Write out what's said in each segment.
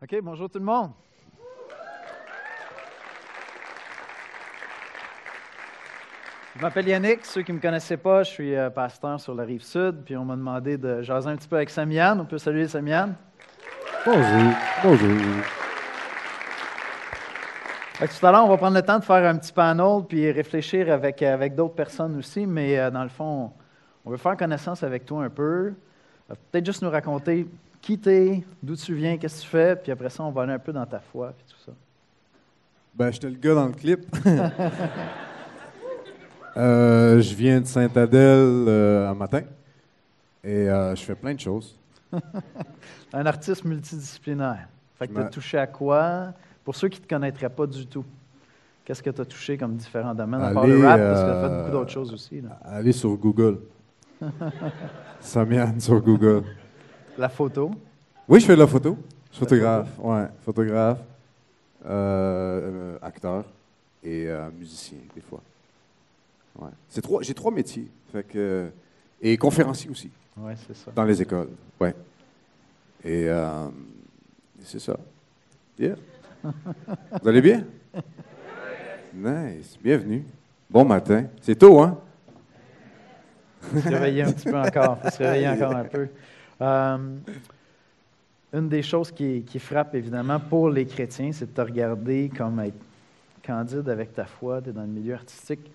OK, bonjour tout le monde. Je m'appelle Yannick. Ceux qui ne me connaissaient pas, je suis euh, pasteur sur la rive sud. Puis on m'a demandé de jaser un petit peu avec Samiane. On peut saluer Samiane. Bonjour. Bonjour. Tout à l'heure, on va prendre le temps de faire un petit panel puis réfléchir avec, euh, avec d'autres personnes aussi. Mais euh, dans le fond, on veut faire connaissance avec toi un peu. Peut-être juste nous raconter qui t'es, d'où tu viens, qu'est-ce que tu fais. Puis après ça, on va aller un peu dans ta foi puis tout ça. Ben, j'étais le gars dans le clip. Euh, je viens de Saint-Adèle euh, un matin et euh, je fais plein de choses. Un artiste multidisciplinaire. Fait que tu as touché à quoi? Pour ceux qui ne te connaîtraient pas du tout, qu'est-ce que tu as touché comme différents domaines, à part le Allez, rap, parce que tu as fait euh, beaucoup d'autres choses aussi. là? Allez sur Google. Samian sur Google. La photo? Oui, je fais de la photo. Je suis photographe. Ouais, photographe, euh, acteur et euh, musicien, des fois. Ouais. C'est trois, j'ai trois métiers. Fait que, et conférencier aussi, Oui, c'est ça. dans les écoles. Ouais. Et euh, c'est ça. Yeah. Vous allez bien? Nice. Bienvenue. Bon matin. C'est tôt, hein? Faut se réveiller un petit peu encore. Faut se réveiller encore un peu. Euh, une des choses qui, frappe évidemment pour les chrétiens, c'est de te regarder comme être candide avec ta foi. Tu es dans le milieu artistique.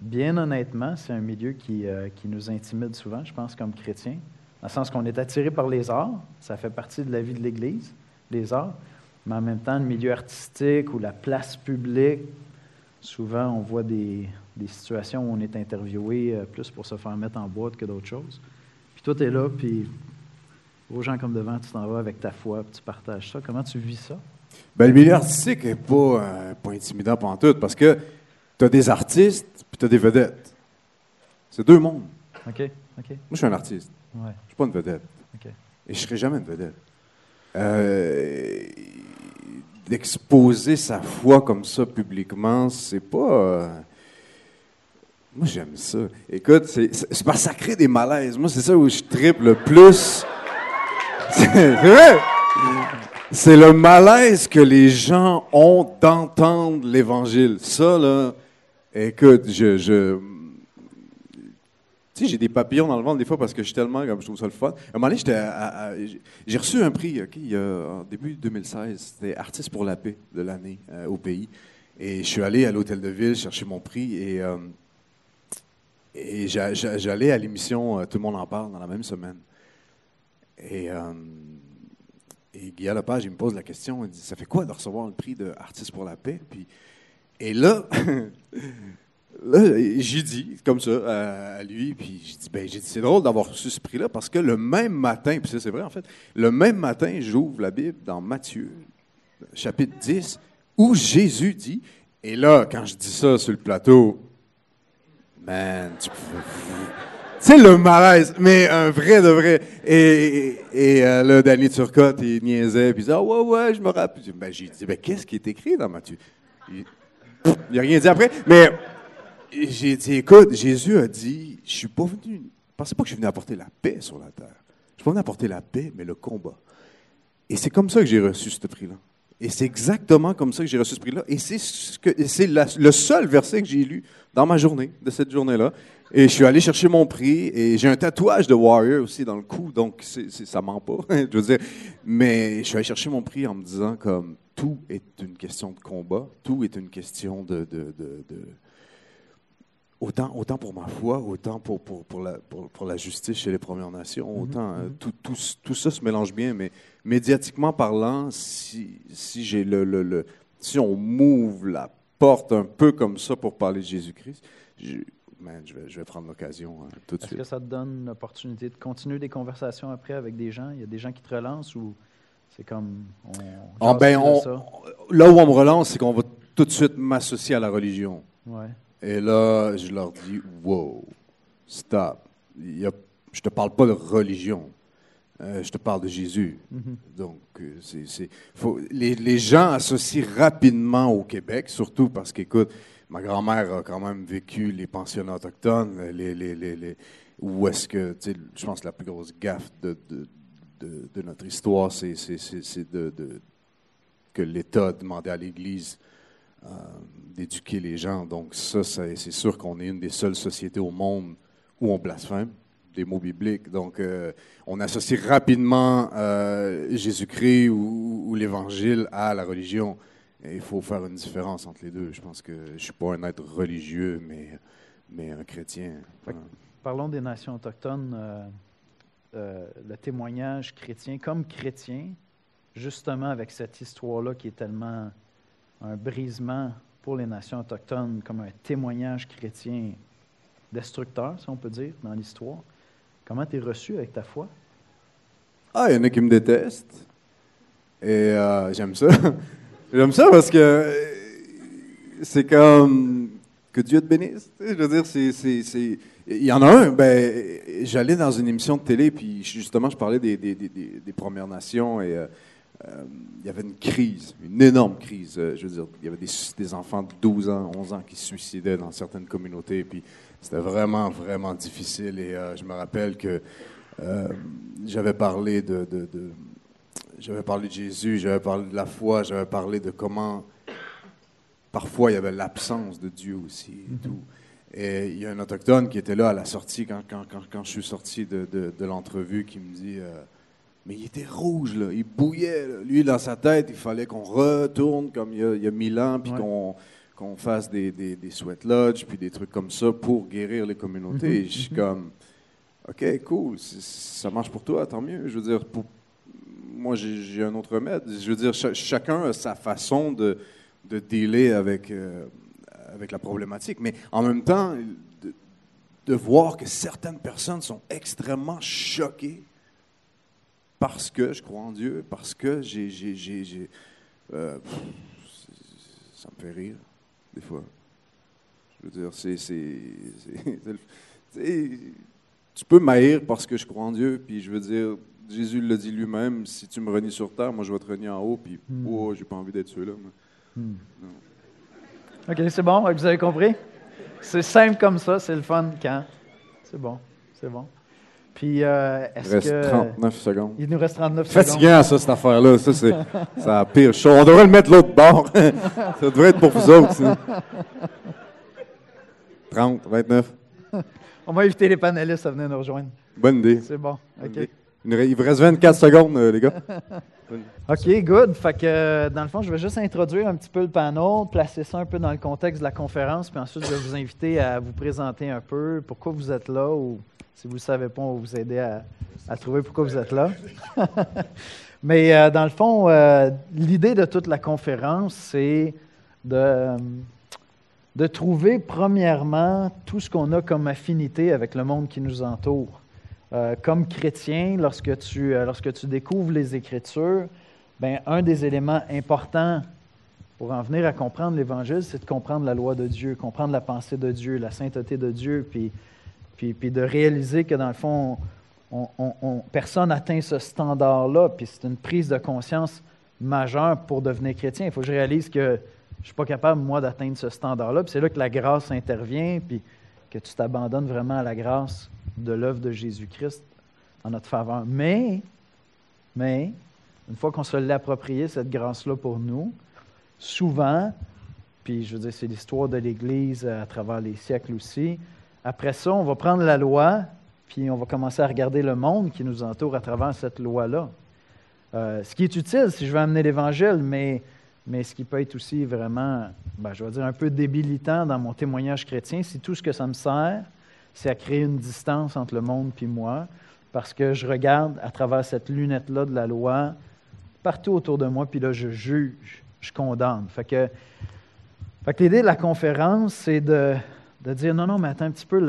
Bien honnêtement, c'est un milieu qui, euh, qui nous intimide souvent, je pense, comme chrétiens. Dans le sens qu'on est attiré par les arts. Ça fait partie de la vie de l'Église, les arts. Mais en même temps, le milieu artistique ou la place publique, souvent, on voit des, des situations où on est interviewé euh, plus pour se faire mettre en boîte que d'autres choses. Puis toi, tu es là, puis aux gens comme devant, tu t'en vas avec ta foi, puis tu partages ça. Comment tu vis ça? Ben, le milieu artistique n'est pas, euh, pas intimidant pour tout parce que tu as des artistes puis tu as des vedettes. C'est deux mondes. OK? OK? Moi, je suis un artiste. Ouais. Je suis pas une vedette. Et je serai jamais une vedette. Euh, D'exposer sa foi comme ça publiquement, c'est pas. euh, Moi, j'aime ça. Écoute, c'est parce que ça crée des malaises. Moi, c'est ça où je triple le plus. C'est le malaise que les gens ont d'entendre l'Évangile. Ça, là, écoute, je. tu sais, j'ai des papillons dans le ventre des fois parce que je suis tellement, comme je trouve ça le fun. À un moment j'ai- reçu un prix, OK, il y a, en début 2016. C'était Artiste pour la paix de l'année euh, au pays. Et je suis allé à l'hôtel de ville chercher mon prix et, euh, et j'a- j'a- j'allais à l'émission euh, Tout le monde en parle dans la même semaine. Et, euh, Guy Lepage, il me pose la question, il dit, ça fait quoi de recevoir le prix de Artiste pour la paix? Puis, et là, Là, j'ai dit comme ça à, lui, puis j'ai dit, ben, j'ai dit, c'est drôle d'avoir reçu ce prix-là parce que le même matin, puis ça c'est vrai en fait, le même matin, j'ouvre la Bible dans Matthieu, chapitre 10, où Jésus dit, et là, quand je dis ça sur le plateau, man, tu sais, le malaise, mais un vrai de vrai. Et, et, euh, là, Danny Turcotte, il niaisait, puis il disait, ah ouais, ouais, je me rappelle. Ben, j'ai dit, ben, qu'est-ce qui est écrit dans Matthieu? Il n'a rien dit après, mais J'ai dit, écoute, Jésus a dit, je suis pas venu, pensez pas que je suis venu apporter la paix sur la terre. Je suis pas venu apporter la paix, mais le combat. Et c'est comme ça que j'ai reçu ce prix-là. Et c'est exactement comme ça que j'ai reçu ce prix-là. Et c'est ce le seul verset que j'ai lu dans ma journée, de cette journée-là. Et je suis allé chercher mon prix. Et j'ai un tatouage de Warrior aussi dans le cou, donc c'est, c'est- ça ment pas. je veux dire. Mais je suis allé chercher mon prix en me disant comme tout est une question de combat, tout est une question de- de- de- de Autant, autant pour ma foi, autant pour, pour, pour, la, pour, pour la justice chez les Premières Nations, autant euh, tout, tout, tout ça se mélange bien, mais médiatiquement parlant, si, si, j'ai le, le, le- si on m'ouvre la porte un peu comme ça pour parler de Jésus-Christ, je, man, je, vais, je vais prendre l'occasion hein, tout de Est-ce suite. que ça te donne l'opportunité de continuer des conversations après avec des gens? Il y a des gens qui te relancent ou c'est comme. On, Ah, ben, on- ça? là où on me relance, c'est qu'on va tout de suite m'associer à la religion. Ouais. Et là, je leur dis, wow, stop. Il y a- je te parle pas de religion. Euh, je te parle de Jésus. Donc, euh, c'est, les, les gens associent rapidement au Québec, surtout parce qu'écoute, ma grand-mère a quand même vécu les pensionnats autochtones, les, les, les, les- où est-ce que, tu sais, je pense que la plus grosse gaffe de, notre histoire, c'est, que l'État demandait à l'Église euh, d'éduquer les gens. Donc ça, c'est sûr qu'on est une des seules sociétés au monde où on blasphème des mots bibliques. Donc euh, on associe rapidement euh, Jésus-Christ ou, l'Évangile à la religion. Il faut faire une différence entre les deux. Je pense que je ne suis pas un être religieux, mais, mais un chrétien. Parlons des nations autochtones. le témoignage chrétien, comme chrétien, justement avec cette histoire-là qui est tellement un brisement pour les nations autochtones, comme un témoignage chrétien destructeur, si on peut dire, dans l'histoire. Comment tu es reçu avec ta foi? Ah, il y en a qui me détestent. Et euh, j'aime ça. j'aime ça parce que euh, c'est comme que Dieu te bénisse. Je veux dire, c'est. Il y en a un, ben, j'allais dans une émission de télé, puis justement, je parlais des, Premières Nations et euh, il y avait une crise, une énorme crise. Je veux dire, il y avait des, enfants de 12 ans, 11 ans qui se suicidaient dans certaines communautés. Puis c'était vraiment, vraiment difficile. Et euh, je me rappelle que j'avais parlé de, j'avais parlé de Jésus, j'avais parlé de la foi, j'avais parlé de comment parfois il y avait l'absence de Dieu aussi et mm-hmm. tout. Et il y a un autochtone qui était là à la sortie, quand, quand, quand, je suis sorti de, de, l'entrevue, qui me dit mais il était rouge, là. il bouillait. Lui, dans sa tête, il fallait qu'on retourne comme il y a, mille ans, puis qu'on fasse des, des, des, sweat lodges, puis des trucs comme ça pour guérir les communautés. Mhm. Et je suis comme, OK, cool, ça marche pour toi, tant mieux. Je veux dire, pour, moi, j'ai un autre remède. Je veux dire, chacun a sa façon de, de dealer avec, euh, avec la problématique. Mais en même temps, de, de voir que certaines personnes sont extrêmement choquées parce que je crois en Dieu, parce que j'ai. j'ai, euh, ça me fait rire, des fois. Je veux dire, c'est. tu peux m'haïr parce que je crois en Dieu, puis je veux dire, Jésus l'a dit lui-même si tu me renies sur terre, moi je vais te renier en haut, puis hmm. oh, j'ai pas envie d'être celui-là. Hmm. OK, c'est bon, vous avez compris? C'est simple comme ça, c'est le fun quand? C'est bon, c'est bon. Puis, euh, est-ce reste 39 secondes. Il nous reste 39 secondes. Fatigant, ça, cette affaire-là. Ça, c'est la pire chose. On devrait le mettre l'autre bord. ça devrait être pour vous autres. Ça. 30, 29. On va inviter les panélistes à venir nous rejoindre. Bonne idée. C'est bon. OK. Il vous reste 24 secondes, euh, les gars. OK, good. Fait que, dans le fond, je vais juste introduire un petit peu le panel, placer ça un peu dans le contexte de la conférence, puis ensuite, je vais vous inviter à vous présenter un peu pourquoi vous êtes là ou si vous ne savez pas, on va vous aider à, trouver pourquoi vous êtes là. Mais euh, dans le fond, euh, l'idée de toute la conférence, c'est de, de trouver premièrement tout ce qu'on a comme affinité avec le monde qui nous entoure. Euh, comme chrétien, lorsque tu, lorsque tu découvres les Écritures, ben, un des éléments importants pour en venir à comprendre l'Évangile, c'est de comprendre la loi de Dieu, comprendre la pensée de Dieu, la sainteté de Dieu, puis puis, de réaliser que dans le fond, personne n'atteint ce standard-là, puis c'est une prise de conscience majeure pour devenir chrétien. Il faut que je réalise que je ne suis pas capable, moi, d'atteindre ce standard-là, puis c'est là que la grâce intervient, puis que tu t'abandonnes vraiment à la grâce de l'œuvre de Jésus-Christ en notre faveur. Mais, mais, une fois qu'on se l'est approprié, cette grâce-là pour nous, souvent, puis je veux dire, c'est l'histoire de l'Église à travers les siècles aussi, après ça, on va prendre la loi, puis on va commencer à regarder le monde qui nous entoure à travers cette loi-là. Euh, ce qui est utile si je veux amener l'Évangile, mais, mais ce qui peut être aussi vraiment, ben, je vais dire, un peu débilitant dans mon témoignage chrétien, si tout ce que ça me sert, c'est à créer une distance entre le monde et moi, parce que je regarde à travers cette lunette-là de la loi partout autour de moi, puis là, je juge, je condamne. Fait que, fait que l'idée de la conférence, c'est de, de dire non, non, mais attends un petit peu,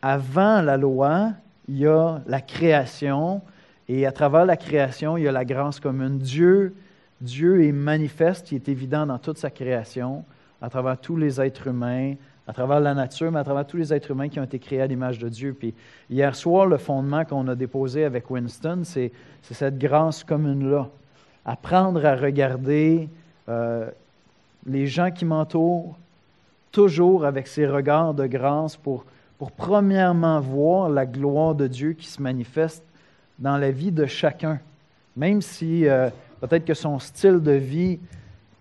avant la loi, il y a la création, et à travers la création, il y a la grâce commune. Dieu, Dieu est manifeste, il est évident dans toute sa création, à travers tous les êtres humains, à travers la nature, mais à travers tous les êtres humains qui ont été créés à l'image de Dieu. Puis hier soir, le fondement qu'on a déposé avec Winston, c'est cette grâce commune-là. Apprendre à regarder euh, les gens qui m'entourent, toujours avec ses regards de grâce pour, pour premièrement voir la gloire de Dieu qui se manifeste dans la vie de chacun. Même si euh, peut-être que son style de vie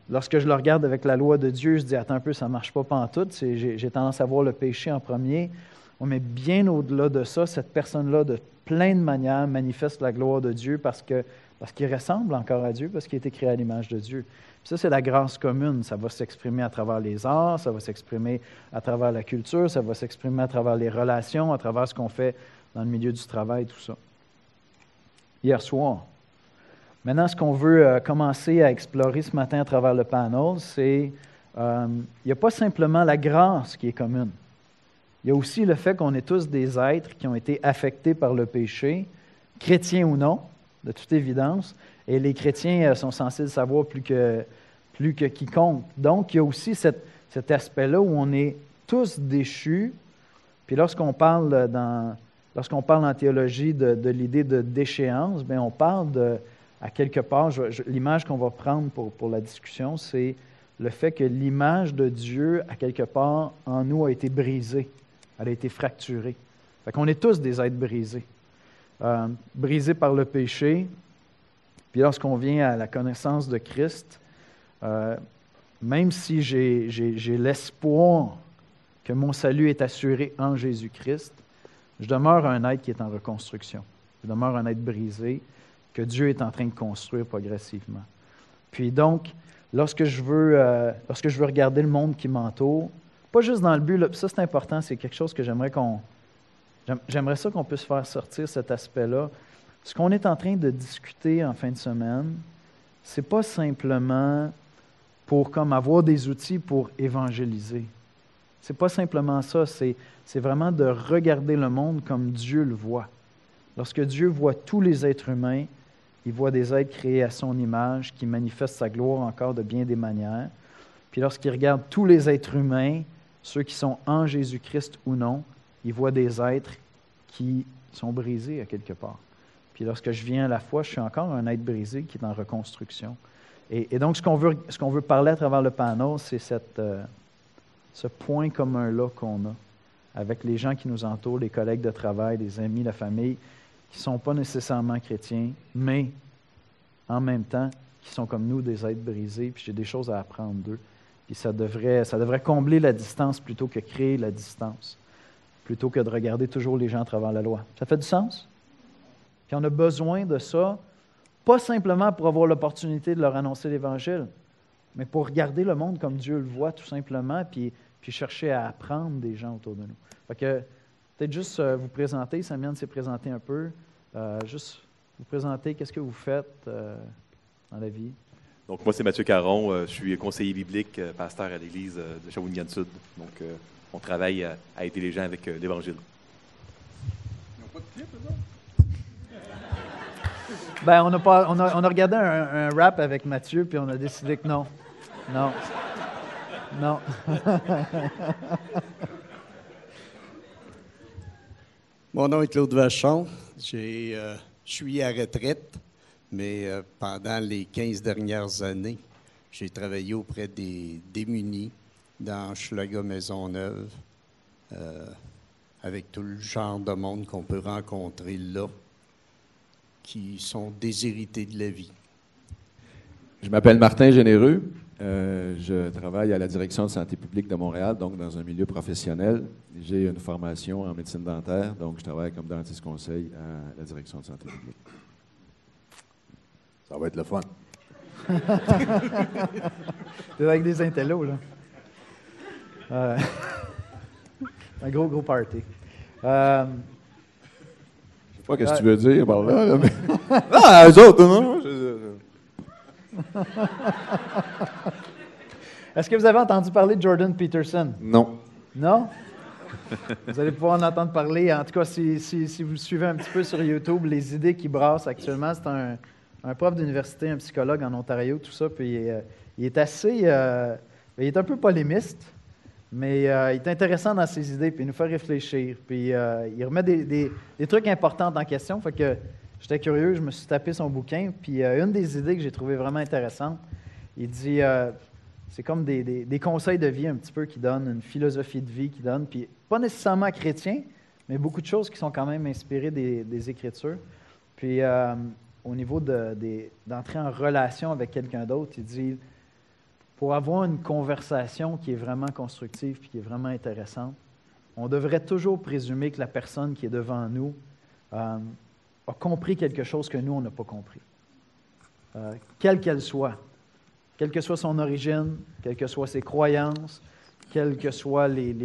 lorsque je le regarde avec la loi de Dieu, je dis attends un peu, ça ne marche pas pantoute. J'ai tendance à voir le péché en premier. Mais bien au-delà de ça, cette personne-là, de plein de manières, manifeste la gloire de Dieu parce que parce qu'il ressemble encore à Dieu, parce qu'il a été créé à l'image de Dieu. ça, c'est la grâce commune. Ça va s'exprimer à travers les arts, ça va s'exprimer à travers la culture, ça va s'exprimer à travers les relations, à travers ce qu'on fait dans le milieu du travail, tout ça. Hier soir. Maintenant, ce qu'on veut euh, commencer à explorer ce matin à travers le panel, c'est euh, il n'y a pas simplement la grâce qui est commune. Il y a aussi le fait qu'on est tous des êtres qui ont été affectés par le péché, chrétiens ou non, de toute évidence, et les chrétiens euh, sont censés le savoir plus que, plus que quiconque. Donc, il y a aussi cet aspect-là où on est tous déchus. Puis lorsqu'on parle dans, parle en théologie de, l'idée de déchéance, bien, on parle de, à quelque part, l'image qu'on va prendre pour, pour la discussion, c'est le fait que l'image de Dieu, à quelque part, en nous a été brisée. Elle a été fracturée. Fait qu'on est tous des êtres brisés. Euh, brisés par le péché. Puis lorsqu'on vient à la connaissance de Christ, euh, même si j'ai l'espoir que mon salut est assuré en Jésus-Christ, je demeure un être qui est en reconstruction. Je demeure un être brisé que Dieu est en train de construire progressivement. Puis donc, lorsque je veux, euh, lorsque je veux regarder le monde qui m'entoure, pas juste dans le but, ça c'est important, c'est quelque chose que j'aimerais qu'on J'aimerais ça qu'on puisse faire sortir cet aspect-là. Ce qu'on est en train de discuter en fin de semaine, c'est pas simplement pour comme avoir des outils pour évangéliser. C'est pas simplement ça, c'est, c'est vraiment de regarder le monde comme Dieu le voit. Lorsque Dieu voit tous les êtres humains, il voit des êtres créés à son image qui manifestent sa gloire encore de bien des manières. Puis lorsqu'il regarde tous les êtres humains, ceux qui sont en Jésus-Christ ou non, il voit des êtres qui sont brisés à quelque part. Puis lorsque je viens à la foi, je suis encore un être brisé qui est en reconstruction. Et, donc, ce qu'on veut, ce qu'on veut parler à travers le panneau, c'est euh, ce point commun-là qu'on a avec les gens qui nous entourent, les collègues de travail, les amis, la famille, qui ne sont pas nécessairement chrétiens, mais en même temps, qui sont comme nous, des êtres brisés, puis j'ai des choses à apprendre d'eux. Puis ça devrait, ça devrait combler la distance plutôt que créer la distance plutôt que de regarder toujours les gens à travers la loi. Ça fait du sens? Puis on a besoin de ça, pas simplement pour avoir l'opportunité de leur annoncer l'Évangile, mais pour regarder le monde comme Dieu le voit tout simplement, puis, puis chercher à apprendre des gens autour de nous. Fait que peut-être juste euh, vous présenter, Samian s'est présenté un peu, euh, juste vous présenter qu'est-ce que vous faites euh, dans la vie? Donc moi c'est Mathieu Caron, je suis conseiller biblique, pasteur à l'église de Shawinigan-Sud. Donc on travaille à, aider les gens avec euh, l'Évangile. Ils n'ont pas de clip, Ben, on a, pas, on, a, on a regardé un, rap avec Mathieu, puis on a décidé que non. Non. Non. Mon nom est Claude Vachon. Euh, je suis à retraite, mais euh, pendant les 15 dernières années, j'ai travaillé auprès des démunis, dans Schlager Maisonneuve, euh, avec tout le genre de monde qu'on peut rencontrer là, qui sont déshérités de la vie. Je m'appelle Martin Généreux. Euh, je travaille à la direction de santé publique de Montréal, donc dans un milieu professionnel. J'ai une formation en médecine dentaire, donc je travaille comme dentiste conseil à la direction de santé publique. Ça va être le fun. C'est avec des intellos, là. Euh, un gros, gros party. Euh, je sais pas ce que tu veux dire par là. mais... ah, eux autres, non? Est-ce que vous avez entendu parler de Jordan Peterson? Non. Non? Vous allez pouvoir en entendre parler. En tout cas, si, si, vous suivez un petit peu sur YouTube, les idées qui brassent actuellement, c'est un, un, prof d'université, un psychologue en Ontario, tout ça. Puis euh, il est assez. Euh, il est un peu polémiste. Mais euh, il est intéressant dans ses idées, puis il nous fait réfléchir. Puis euh, il remet des, trucs importants en question. Fait que j'étais curieux, je me suis tapé son bouquin. Puis euh, une des idées que j'ai trouvées vraiment intéressantes, il dit c'est comme des, conseils de vie un petit peu qui donnent, une philosophie de vie qui donne. Puis pas nécessairement chrétien, mais beaucoup de choses qui sont quand même inspirées des, Écritures. Puis au niveau d'entrer en relation avec quelqu'un d'autre, il dit pour avoir une conversation qui est vraiment constructive et qui est vraiment intéressante, on devrait toujours présumer que la personne qui est devant nous euh, a compris quelque chose que nous, on n'a pas compris. Euh, quelle qu'elle soit, quelle que soit son origine, quelles que soient ses croyances, quel que soit les,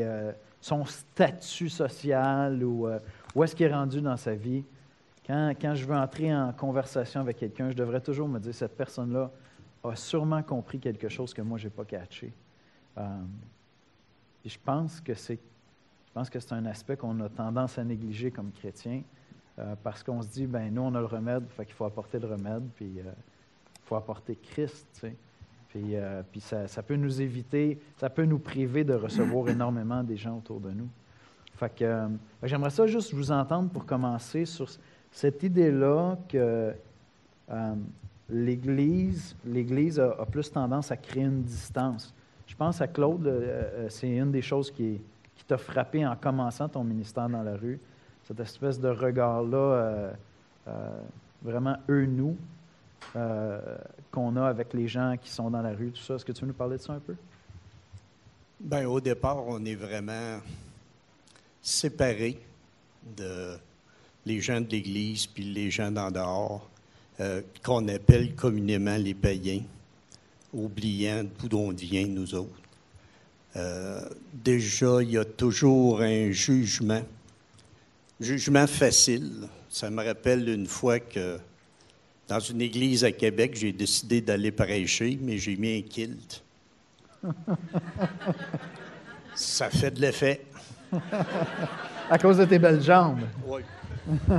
euh, son statut social ou où est-ce qu'il est rendu dans sa vie, quand, quand, je veux entrer en conversation avec quelqu'un, je devrais toujours me dire, cette personne-là a sûrement compris quelque chose que moi, je n'ai pas catché. et je pense que c'est je pense que c'est un aspect qu'on a tendance à négliger comme chrétien euh, parce qu'on se dit, ben nous, on a le remède, fait qu'il faut apporter le remède, puis il euh, faut apporter Christ. Tu sais. Euh, puis ça, ça, peut nous éviter, ça peut nous priver de recevoir énormément des gens autour de nous. Fait que, j'aimerais ça juste vous entendre pour commencer sur cette idée-là que l'Église, l'Église a, plus tendance à créer une distance. Je pense à Claude, c'est une des choses qui t'a frappé en commençant ton ministère dans la rue? Cette espèce de regard-là, euh, euh, vraiment eux-nous, euh, qu'on a avec les gens qui sont dans la rue. Est-ce que tu veux nous parler de ça un peu? Bien, au départ, on est vraiment séparés de les gens de l'Église puis les gens d'en dehors, qu'on appelle communément les païens, oubliant d'où on vient, nous autres. Euh, déjà, il y a toujours un jugement, jugement facile. Ça me rappelle une fois que dans une église à Québec, j'ai décidé d'aller prêcher, mais j'ai mis un kilt. Ça fait de l'effet. à cause de tes belles jambes. Oui.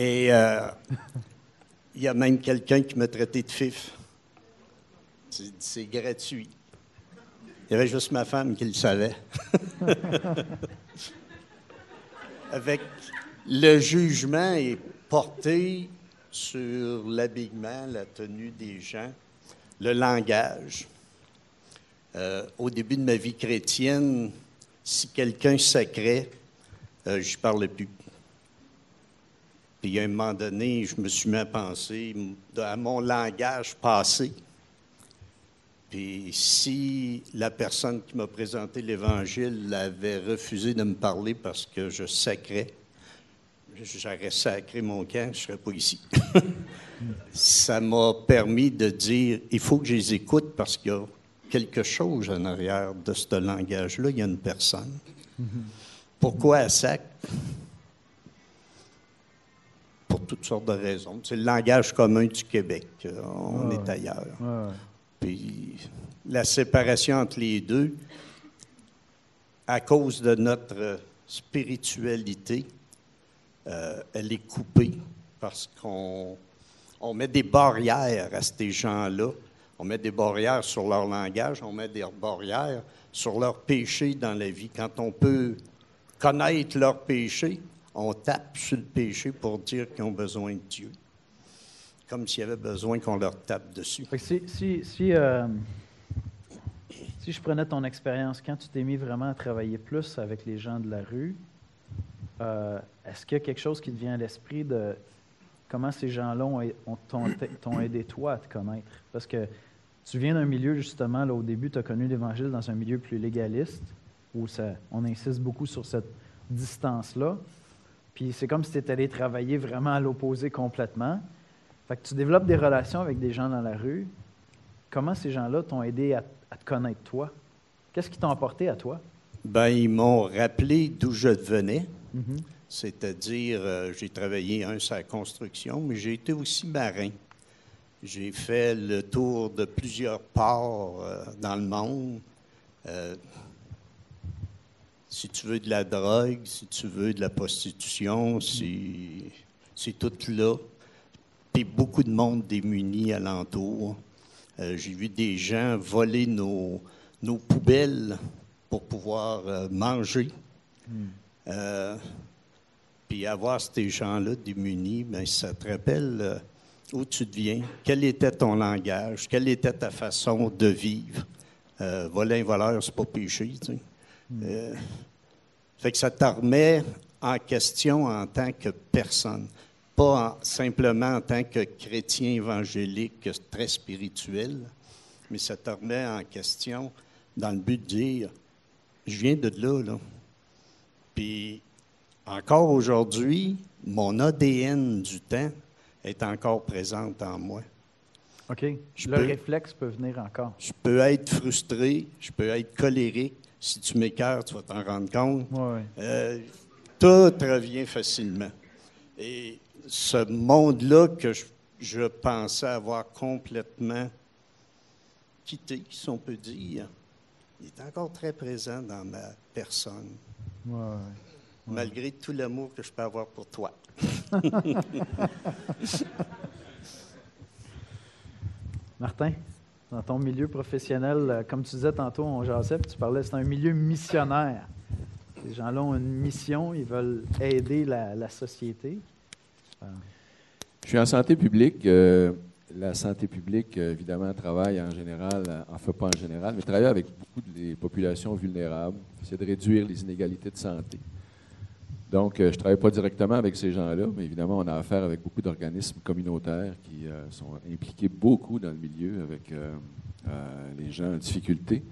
Et euh, il y a même quelqu'un qui m'a traité de fif. C'est gratuit. Il y avait juste ma femme qui le savait. Avec le jugement est porté sur l'habillement, la tenue des gens, le langage. Euh, au début de ma vie chrétienne, si quelqu'un sacrait, euh, je ne parlais plus. Puis à un moment donné, je me suis mis à penser à mon langage passé. Puis si la personne qui m'a présenté l'Évangile avait refusé de me parler parce que je sacrais, j'aurais sacré mon camp, je ne serais pas ici. Ça m'a permis de dire, il faut que je les écoute parce qu'il y a quelque chose en arrière de ce langage-là, il y a une personne. Pourquoi elle sacre? Pour toutes sortes de raisons. C'est le langage commun du Québec. On est ailleurs. Puis la séparation entre les deux, à cause de notre spiritualité, euh, elle est coupée parce qu'on on met des barrières à ces gens-là. On met des barrières sur leur langage, on met des barrières sur leur péché dans la vie. Quand on peut connaître leur péché, on tape sur le péché pour dire qu'ils ont besoin de Dieu comme s'il y avait besoin qu'on leur tape dessus. Si, si, si, euh, si, je prenais ton expérience, quand tu t'es mis vraiment à travailler plus avec les gens de la rue, euh, est-ce qu'il y a quelque chose qui te vient à l'esprit de comment ces gens-là t'ont aidé toi à te connaître? Parce que tu viens d'un milieu, justement, là, au début, tu as connu l'Évangile dans un milieu plus légaliste, où ça, on insiste beaucoup sur cette distance-là. Puis c'est comme si tu étais allé travailler vraiment à l'opposé complètement. Fait que tu développes des relations avec des gens dans la rue. Comment ces gens-là t'ont aidé à, te connaître toi? Qu'est-ce qui t'ont apporté à toi? Ben, ils m'ont rappelé d'où je venais. Mm-hmm. C'est-à-dire, euh, j'ai travaillé un sur la construction, mais j'ai été aussi marin. J'ai fait le tour de plusieurs ports euh, dans le monde. Euh, si tu veux de la drogue, si tu veux de la prostitution, c'est tout là beaucoup de monde démuni alentour. Euh, j'ai vu des gens voler nos, nos poubelles pour pouvoir euh, manger. Hmm. Euh, puis avoir ces gens-là démunis, bien, ça te rappelle où tu deviens, quel était ton langage, quelle était ta façon de vivre. voler un voleur, c'est pas péché, tu sais. Hmm. Fait que ça te remet en question en tant que personne pas en- simplement en tant que chrétien évangélique très spirituel, mais ça te remet en question dans le but de dire, je viens de là, là. Puis encore aujourd'hui, mon ADN du temps est encore présente en moi. OK. Je le peux- réflexe peut venir encore. Je peux être frustré, je peux être colérique. Si tu m'écœures, tu vas t'en rendre compte. Euh, tout revient facilement. Et ce monde-là que je, je pensais avoir complètement quitté, si on peut dire, il est encore très présent dans ma personne, Ouais, ouais. malgré tout l'amour que je peux avoir pour toi. Martin, dans ton milieu professionnel, euh, comme tu disais tantôt, on tu parlais, c'est un milieu missionnaire. Ces gens-là ont une mission, ils veulent aider la, société. Je suis en santé publique. euh, la santé publique, euh, évidemment, travaille en général, en fait pas en général, mais travaille avec beaucoup de populations vulnérables. C'est de réduire les inégalités de santé. Donc, euh, je ne travaille pas directement avec ces gens-là, mais évidemment, on a affaire avec beaucoup d'organismes communautaires qui euh, sont impliqués beaucoup dans le milieu avec euh, les gens en difficulté.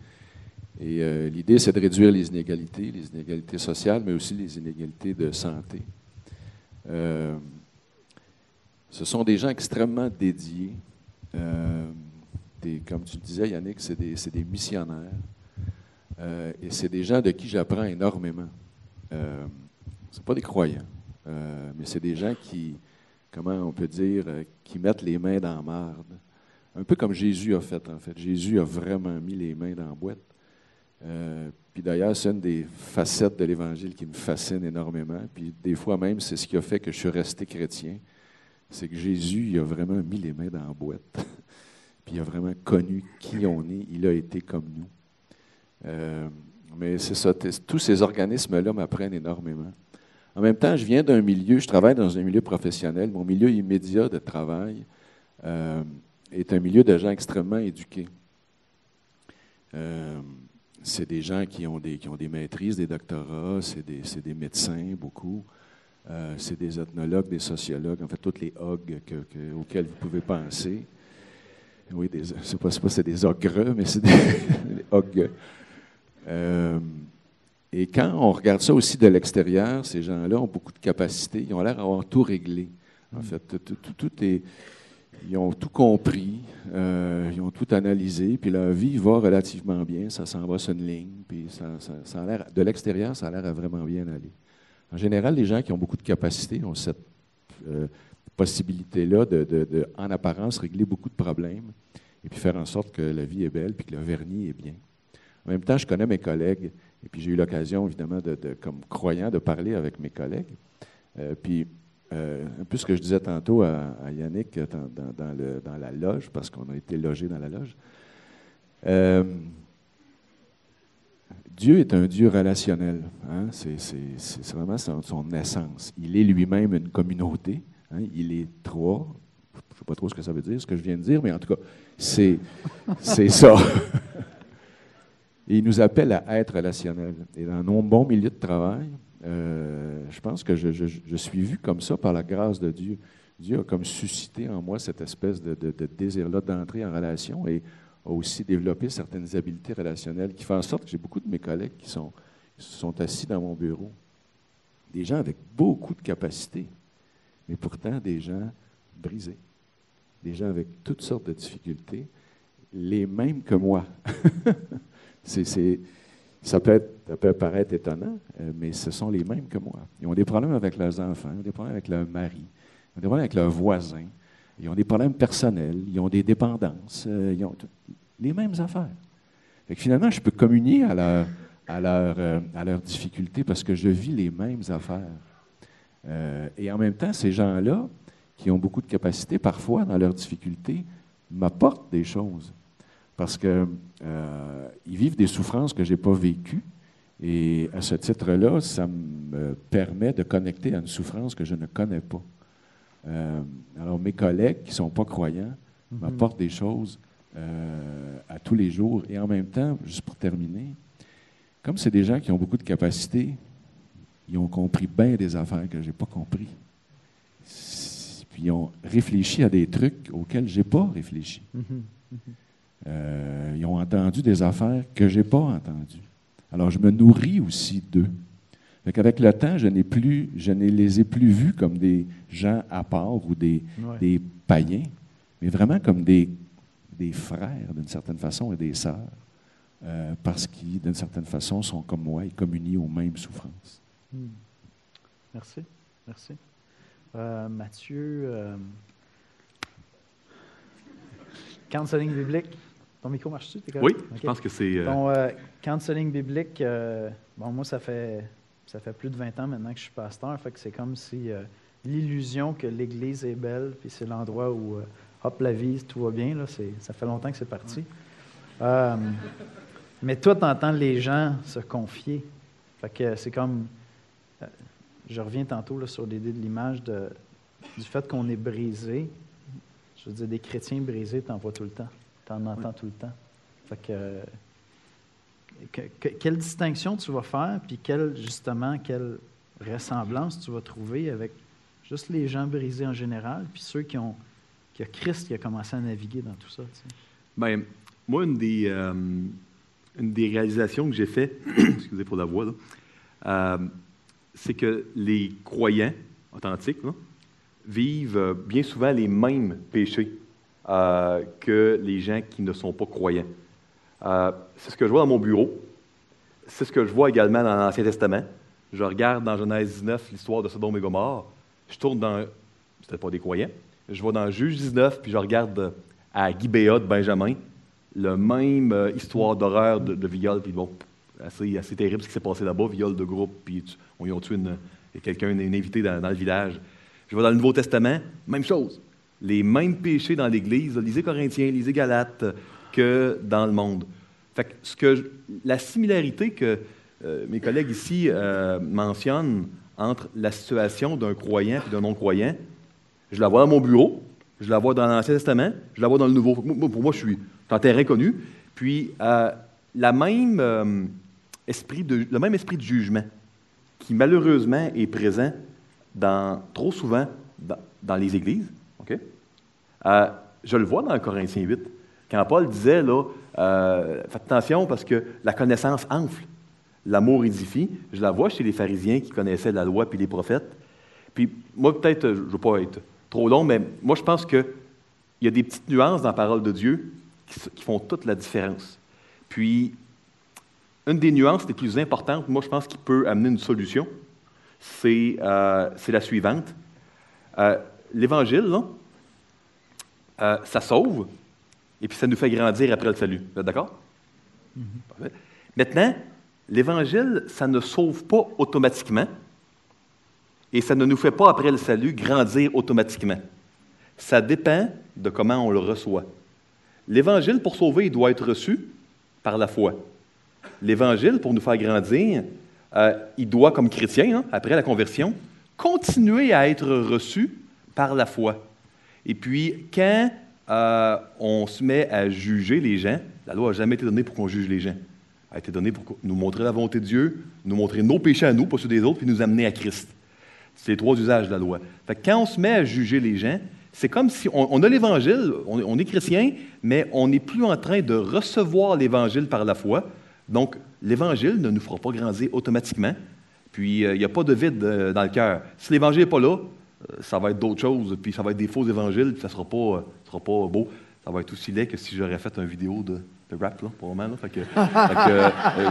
Et l'idée, c'est de réduire les inégalités, les inégalités sociales, mais aussi les inégalités de santé. Ce sont des gens extrêmement dédiés. Comme tu le disais, Yannick, c'est des, missionnaires. Et c'est des gens de qui j'apprends énormément. Euh, ce pas des croyants, euh, mais c'est des gens qui, comment on peut dire, euh, qui mettent les mains dans la marde. Un peu comme Jésus a fait, en fait. Jésus a vraiment mis les mains dans la boîte. Euh, puis d'ailleurs, c'est une des facettes de l'Évangile qui me fascine énormément. Puis des fois même, c'est ce qui a fait que je suis resté chrétien. C'est que Jésus, il a vraiment mis les mains dans la boîte. puis il a vraiment connu qui on est. Il a été comme nous. Mais c'est ça, tous ces organismes-là m'apprennent énormément. En même temps, je viens d'un milieu, je travaille dans un milieu professionnel. Mon milieu immédiat de travail euh, est un milieu de gens extrêmement éduqués. Euh, c'est des gens qui ont des, qui ont des maîtrises, des doctorats, c'est des, des médecins, beaucoup. Euh, c'est des ethnologues, des sociologues, en fait, toutes les hogs que- que- auxquels vous pouvez penser. Oui, des, c'est pas, c'est des ogres, mais c'est des, des hogs. Et quand on regarde ça aussi de l'extérieur, ces gens-là ont beaucoup de capacités. Ils ont l'air d'avoir tout réglé. En fait, tout, tout- tout- tout est. Ils ont tout compris, euh, ils ont tout analysé, puis leur vie va relativement bien. Ça s'en va sur une ligne, puis ça, ça- ça a l'air, de l'extérieur, ça a l'air à vraiment bien aller. En général, les gens qui ont beaucoup de capacités ont cette euh, possibilité-là de, de- de, en apparence, régler beaucoup de problèmes et puis faire en sorte que la vie est belle puis que le vernis est bien. En même temps, je connais mes collègues et puis j'ai eu l'occasion, évidemment, de, comme croyant, de parler avec mes collègues. Euh, puis, euh, un peu ce que je disais tantôt à, Yannick dans, dans- la loge, parce qu'on a été logé dans la loge. Euh, Dieu est un Dieu relationnel. hein. C'est vraiment son, essence. Il est lui-même une communauté. hein. Il est trois. Je ne sais pas trop ce que ça veut dire, ce que je viens de dire, mais en tout cas, c'est ça. Et il nous appelle à être relationnel. Et dans nos bons milieux de travail, euh, je pense que je, suis vu comme ça par la grâce de Dieu. Dieu a comme suscité en moi cette espèce de, désir-là d'entrer en relation et a aussi développé certaines habiletés relationnelles qui font en sorte que j'ai beaucoup de mes collègues qui sont assis dans mon bureau. Des gens avec beaucoup de capacités, mais pourtant des gens brisés. Des gens avec toutes sortes de difficultés, les mêmes que moi. Ça, peut être- paraître étonnant, euh, mais ce sont les mêmes que moi. Ils ont des problèmes avec leurs enfants, ils ont des problèmes avec leur mari, ils ont des problèmes avec leurs voisins, ils ont des problèmes personnels, ils ont des dépendances, euh, ils ont les mêmes affaires. Finalement, je peux communier euh, à leurs difficultés parce que je vis les mêmes affaires. Et en même temps, ces gens-là, qui ont beaucoup de capacités, parfois, dans leurs difficultés, m'apportent des choses. Parce qu'ils vivent des souffrances que je n'ai pas vécues. Et à ce titre-là, ça me permet de connecter à une souffrance que je ne connais pas. Euh, alors, mes collègues qui ne sont pas croyants m'apportent des choses euh, à tous les jours. Et en même temps, juste pour terminer, comme c'est des gens qui ont beaucoup de capacités, ils ont compris bien des affaires que je n'ai pas compris. puis ils ont réfléchi à des trucs auxquels j'ai pas réfléchi. Mhm. Euh, ils ont entendu des affaires que j'ai pas entendues. Alors, je me nourris aussi d'eux. Avec le temps, je n'ai plus, je ne les ai plus vus comme des gens à part ou des, Ouais. des païens, mais vraiment comme des, des frères d'une certaine façon et des sœurs, euh, parce qu'ils, d'une certaine façon, sont comme moi et communient aux mêmes souffrances. Hmm. Merci. Merci. Euh, Mathieu, euh, counseling biblique. Ton micro marche-tu? Oui, je pense que c'est. euh, Ton euh, counseling biblique, euh, bon, moi, ça fait, ça fait plus de 20 ans maintenant que je suis pasteur. Fait que c'est comme si euh, l'illusion que l'Église est belle, puis c'est l'endroit où, hop, la vie, tout va bien, là, c'est, ça fait longtemps que c'est parti. Mais toi, tu entends les gens se confier. Fait que c'est comme. je reviens tantôt là, sur l'idée de l'image du fait qu'on est brisé. Je veux dire, des chrétiens brisés, tu en vois tout le temps. Tu en entends tout le temps. Fait que, euh, que- que- quelle distinction tu vas faire, puis quelle, justement, quelle ressemblance tu vas trouver avec juste les gens brisés en général, puis ceux qui ont, qui a Christ qui a commencé à naviguer dans tout ça. tu sais? Ben, moi, une des, euh, une des réalisations que j'ai fait, excusez pour la voix, là, euh, c'est que les croyants authentiques là, vivent bien souvent les mêmes péchés euh, que les gens qui ne sont pas croyants. Euh, c'est ce que je vois dans mon bureau. C'est ce que je vois également dans l'Ancien Testament. Je regarde dans Genèse 19 l'histoire de Sodome et Gomorre. Je tourne dans. C'était pas des croyants. Je vais dans Juge 19, puis je regarde à Gibéa de Benjamin, le même euh, histoire d'horreur de, de viol, puis bon, assez, assez terrible ce qui s'est passé là-bas, viol de groupe, puis on y a tué quelqu'un, une, invitée dans, le village. Je vais dans le Nouveau Testament, même chose. Les mêmes péchés dans l'Église, lisez Corinthiens, lisez Galates, que dans le monde. Fait que ce que la similarité que euh, mes collègues ici euh, mentionnent entre la situation d'un croyant et d'un non-croyant, je la vois dans mon bureau, je la vois dans l'Ancien Testament, je la vois dans le Nouveau. Pour moi, je suis en terrain. Puis, euh, la même, esprit de, le même esprit de jugement qui, malheureusement, est présent trop souvent dans, les églises? Euh, je le vois dans Corinthiens 8. Quand Paul disait, là, euh, faites attention parce que la connaissance enfle, l'amour édifie, je la vois chez les pharisiens qui connaissaient la loi puis les prophètes. Puis moi, peut-être, euh, je ne veux pas être trop long, mais moi, je pense qu'il y a des petites nuances dans la parole de Dieu qui, font toute la différence. Puis, une des nuances les plus importantes, moi, je pense, qui peut amener une solution, c'est la suivante. Euh, L'Évangile, euh, ça sauve, et puis ça nous fait grandir après le salut. Vous êtes d'accord? Parfait. Maintenant, l'Évangile, ça ne sauve pas automatiquement, et ça ne nous fait pas, après le salut, grandir automatiquement. Ça dépend de comment on le reçoit. L'Évangile, pour sauver, il doit être reçu par la foi. L'Évangile, pour nous faire grandir, euh, il doit, comme chrétien, hein, après la conversion, continuer à être reçu par la foi. Et puis, quand euh, on se met à juger les gens, la loi n'a jamais été donnée pour qu'on juge les gens. Elle a été donnée pour nous montrer la volonté de Dieu, nous montrer nos péchés à nous, pas ceux des autres, puis nous amener à Christ. C'est les trois usages de la loi. Fait quand on se met à juger les gens, c'est comme si on, a l'Évangile, on, est chrétien, mais on n'est plus en train de recevoir l'Évangile par la foi. Donc, l'Évangile ne nous fera pas grandir automatiquement. Puis, euh, il n'y a pas de vide euh, dans le cœur. Si l'Évangile n'est pas là, ça va être d'autres choses, puis ça va être des faux évangiles, puis ça ne sera, pas, euh, sera pas beau. Ça va être aussi laid que si j'aurais fait une vidéo de, rap, là, pour le moment. Là. Fait que, euh, euh,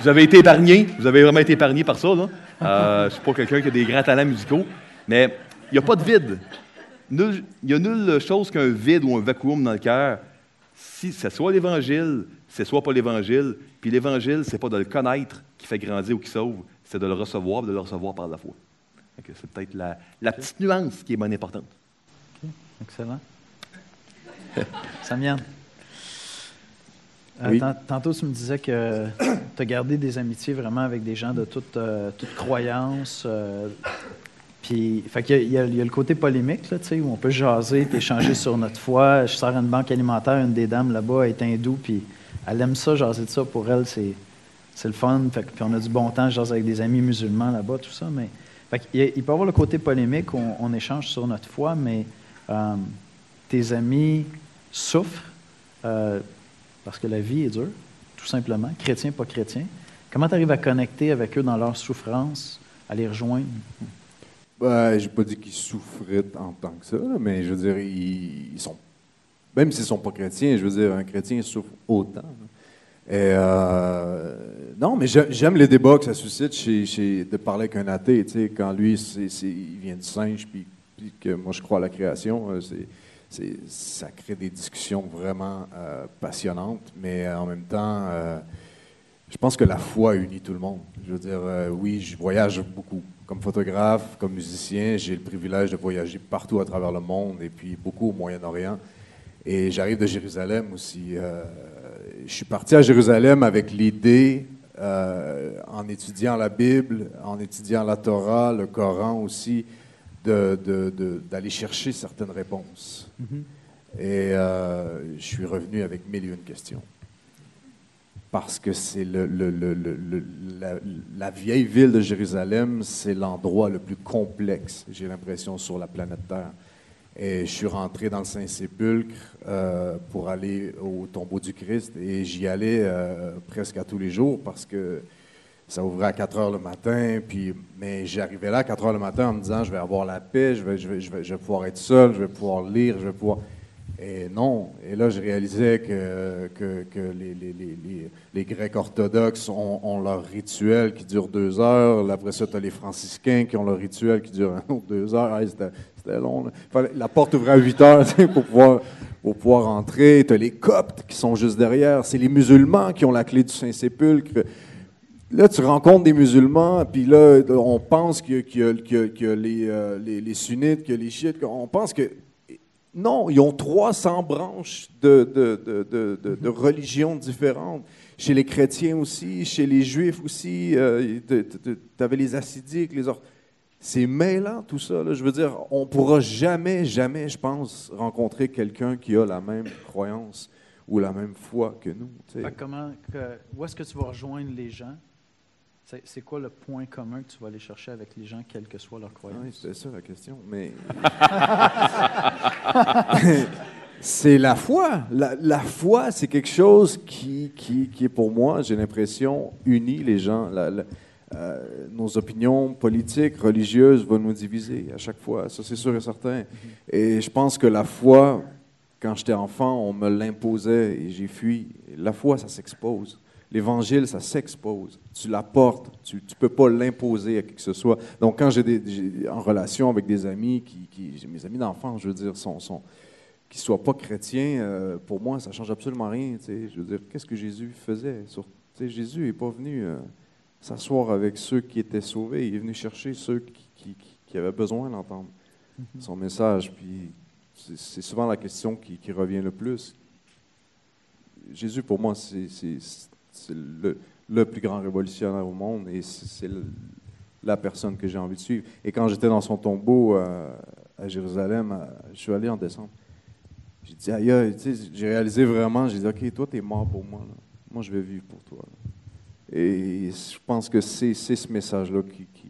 vous avez été épargné, vous avez vraiment été épargné par ça. Là. Euh, je ne suis pas quelqu'un qui a des grands talents musicaux, mais il n'y a pas de vide. Il n'y a nulle chose qu'un vide ou un vacuum dans le cœur. Si c'est soit l'Évangile, c'est soit pas l'Évangile. Puis l'Évangile, c'est pas de le connaître qui fait grandir ou qui sauve, c'est de le recevoir, de le recevoir par la foi. C'est peut-être la, la petite nuance qui est bonne importante. Excellent. Samian. Euh, Oui. Tantôt, tu me disais que tu as gardé des amitiés vraiment avec des gens de toute, euh, toute croyance. euh, puis, fait il y, a, il y a le côté polémique, là, où on peut jaser, puis échanger sur notre foi. Je sors à une banque alimentaire, une des dames là-bas est hindoue, puis elle aime ça, jaser de ça. Pour elle, c'est, le fun. Fait puis on a du bon temps, je jase avec des amis musulmans là-bas, tout ça. Mais Il peut y avoir le côté polémique, on, on échange sur notre foi, mais euh, tes amis souffrent euh, parce que la vie est dure, tout simplement, chrétien, pas chrétien. Comment tu arrives à connecter avec eux dans leur souffrance, à les rejoindre? Ben, j'ai pas dit qu'ils souffraient en tant que ça, mais je veux dire, ils, sont. Même s'ils sont pas chrétiens, je veux dire, un chrétien souffre autant. Et euh, non, mais j'ai- j'aime les débats que ça suscite de parler avec un athée, tu sais, quand lui, il vient du singe, puis, que moi je crois à la création, euh, ça crée des discussions vraiment euh, passionnantes, mais en même temps, je pense que la foi unit tout le monde. Je veux dire, oui, je voyage beaucoup. Comme photographe, comme musicien, j'ai le privilège de voyager partout à travers le monde et puis beaucoup au Moyen-Orient. Et j'arrive de Jérusalem aussi. Je suis parti à Jérusalem avec l'idée, euh, en étudiant la Bible, en étudiant la Torah, le Coran aussi, de- de- de- d'aller chercher certaines réponses. Et euh, je suis revenu avec mille et une questions. Parce que c'est le, le- le- le- le- la, la vieille ville de Jérusalem, c'est l'endroit le plus complexe, j'ai l'impression, sur la planète Terre. Et je suis rentré dans le Saint-Sépulcre euh, pour aller au tombeau du Christ et j'y allais euh, presque à tous les jours parce que ça ouvrait à 4 heures le matin. Puis, mais j'arrivais là à 4 heures le matin en me disant je vais avoir la paix, je vais, je vais, je vais, pouvoir être seul, je vais pouvoir lire, je vais pouvoir. Et non. Et là, je réalisais que, que, les, Grecs orthodoxes ont, leur rituel qui dure deux heures. Après ça, tu as les franciscains qui ont leur rituel qui dure un autre deux heures. La porte ouvrait à 8 heures pour pouvoir, pour pouvoir entrer. Tu as les coptes qui sont juste derrière. C'est les musulmans qui ont la clé du Saint-Sépulcre. Là, tu rencontres des musulmans, puis là, on pense a les, euh, les, les sunnites, a les chiites. On pense que. Non, ils ont 300 branches de, de, de, de, religions différentes. Chez les chrétiens aussi, chez les juifs aussi, tu avais les assidiques, les or- C'est mêlant tout ça. là. Je veux dire, on ne pourra jamais, jamais, je pense, rencontrer quelqu'un qui a la même croyance ou la même foi que nous. Fait comment, que- où est-ce que tu vas rejoindre les gens? C'est c'est quoi le point commun que tu vas aller chercher avec les gens, quelle que soit leur croyance? Oui, c'était ça la question. Mais. c'est la foi. La, la foi, c'est quelque chose qui, qui, qui est pour moi, j'ai l'impression, unit les gens. La- la- euh, nos opinions politiques, religieuses vont nous diviser à chaque fois. Ça, c'est sûr et certain. Et je pense que la foi, quand j'étais enfant, on me l'imposait et j'ai fui. La foi, ça s'expose. L'évangile, ça s'expose. Tu l'apportes. Tu ne peux pas l'imposer à qui que ce soit. Donc, quand j'ai en relation avec des amis, qui, qui- mes amis d'enfance, je veux dire, sont, sont, qui ne soient pas chrétiens, euh, pour moi, ça ne change absolument rien. tu sais. Je veux dire, qu'est-ce que Jésus faisait? Sur, Jésus n'est pas venu euh, s'asseoir avec ceux qui étaient sauvés. Il est venu chercher ceux qui, qui- qui- qui avaient besoin d'entendre son message. Puis, c'est souvent la question qui, qui revient le plus. Jésus, pour moi, c'est le, le plus grand révolutionnaire au monde et c'est la personne que j'ai envie de suivre. Et quand j'étais dans son tombeau euh, à Jérusalem, euh, je suis allé en décembre. J'ai dit, aïe, j'ai réalisé vraiment, j'ai dit, OK, toi, tu es mort pour moi. là. Moi, je vais vivre pour toi. là. Et je pense que c'est c'est ce message-là qui- qui-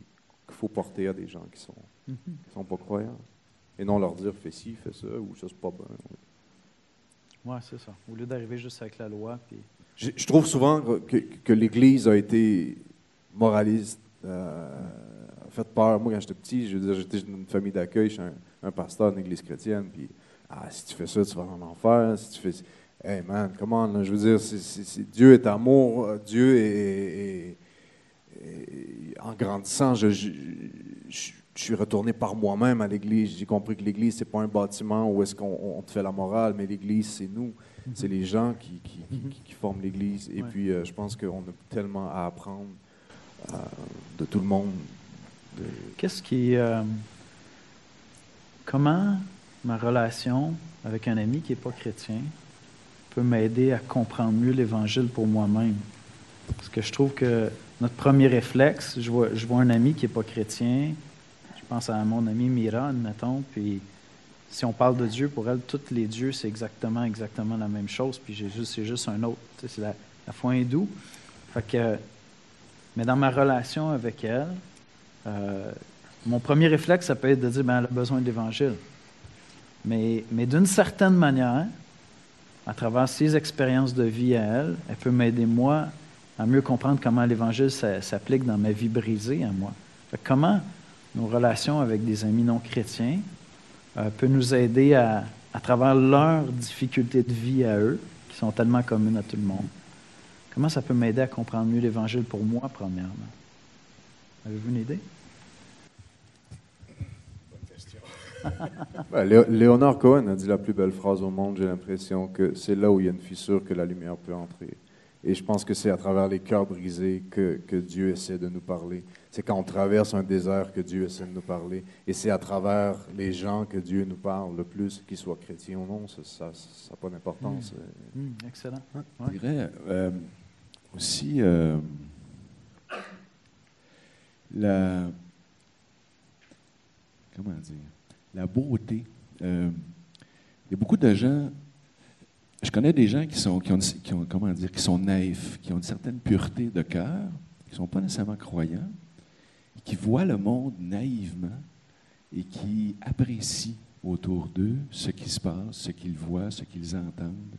qu'il faut porter à des gens qui sont, Mhm. qui sont pas croyants. Et non leur dire, fais ci, fais ça, ou ça, c'est pas bon. Oui, c'est ça. Au lieu d'arriver juste avec la loi, puis Je, je trouve souvent que, que l'Église a été moraliste, euh, a fait peur. Moi, quand j'étais petit, je veux dire, j'étais dans une famille d'accueil, je suis un, un pasteur d'une église chrétienne, puis ah, si tu fais ça, tu vas en enfer. Si tu fais, hey man, comment Je veux dire, Dieu est amour, euh, Dieu est, en grandissant, je, je- je- je suis retourné par moi-même à l'Église. J'ai compris que l'Église, c'est pas un bâtiment où est-ce qu'on on te fait la morale, mais l'Église, c'est nous. C'est les gens qui, qui, qui- qui- qui forment l'Église. Et Ouais. puis, euh, je pense qu'on a tellement à apprendre euh, de tout le monde. De- Qu'est-ce qui. euh, comment ma relation avec un ami qui n'est pas chrétien peut m'aider à comprendre mieux l'Évangile pour moi-même? Parce que je trouve que notre premier réflexe, je vois, un ami qui n'est pas chrétien, je pense à mon ami Mira, admettons, puis si on parle de Dieu, pour elle, tous les dieux, c'est exactement, exactement la même chose, puis Jésus, c'est juste un autre. C'est la, foi hindoue. Fait mais dans ma relation avec elle, euh, mon premier réflexe, ça peut être de dire, ben, elle a besoin de l'Évangile. Mais, mais d'une certaine manière, à travers ses expériences de vie à elle, elle peut m'aider moi à mieux comprendre comment l'Évangile s'applique dans ma vie brisée à moi. comment nos relations avec des amis non chrétiens euh, peuvent nous aider à, à travers leurs difficultés de vie à eux, qui sont tellement communes à tout le monde? Comment ça peut m'aider à comprendre mieux l'Évangile pour moi, premièrement? Avez-vous une idée? Léonard Cohen a dit la plus belle phrase au monde, j'ai l'impression que c'est là où il y a une fissure que la lumière peut entrer. Et je pense que c'est à travers les cœurs brisés que, que, Dieu essaie de nous parler. C'est quand on traverse un désert que Dieu essaie de nous parler. Et c'est à travers les gens que Dieu nous parle le plus, qu'ils soient chrétiens ou non. Ça n'a pas d'importance. Mmh. Mmh, excellent. Je dirais euh, aussi euh, la. Comment dire? La beauté. Euh, il y a beaucoup de gens. Je connais des gens qui sont, qui ont, comment dire, qui sont naïfs, qui ont une certaine pureté de cœur, qui ne sont pas nécessairement croyants, qui voient le monde naïvement et qui apprécient autour d'eux ce qui se passe, ce qu'ils voient, ce qu'ils entendent.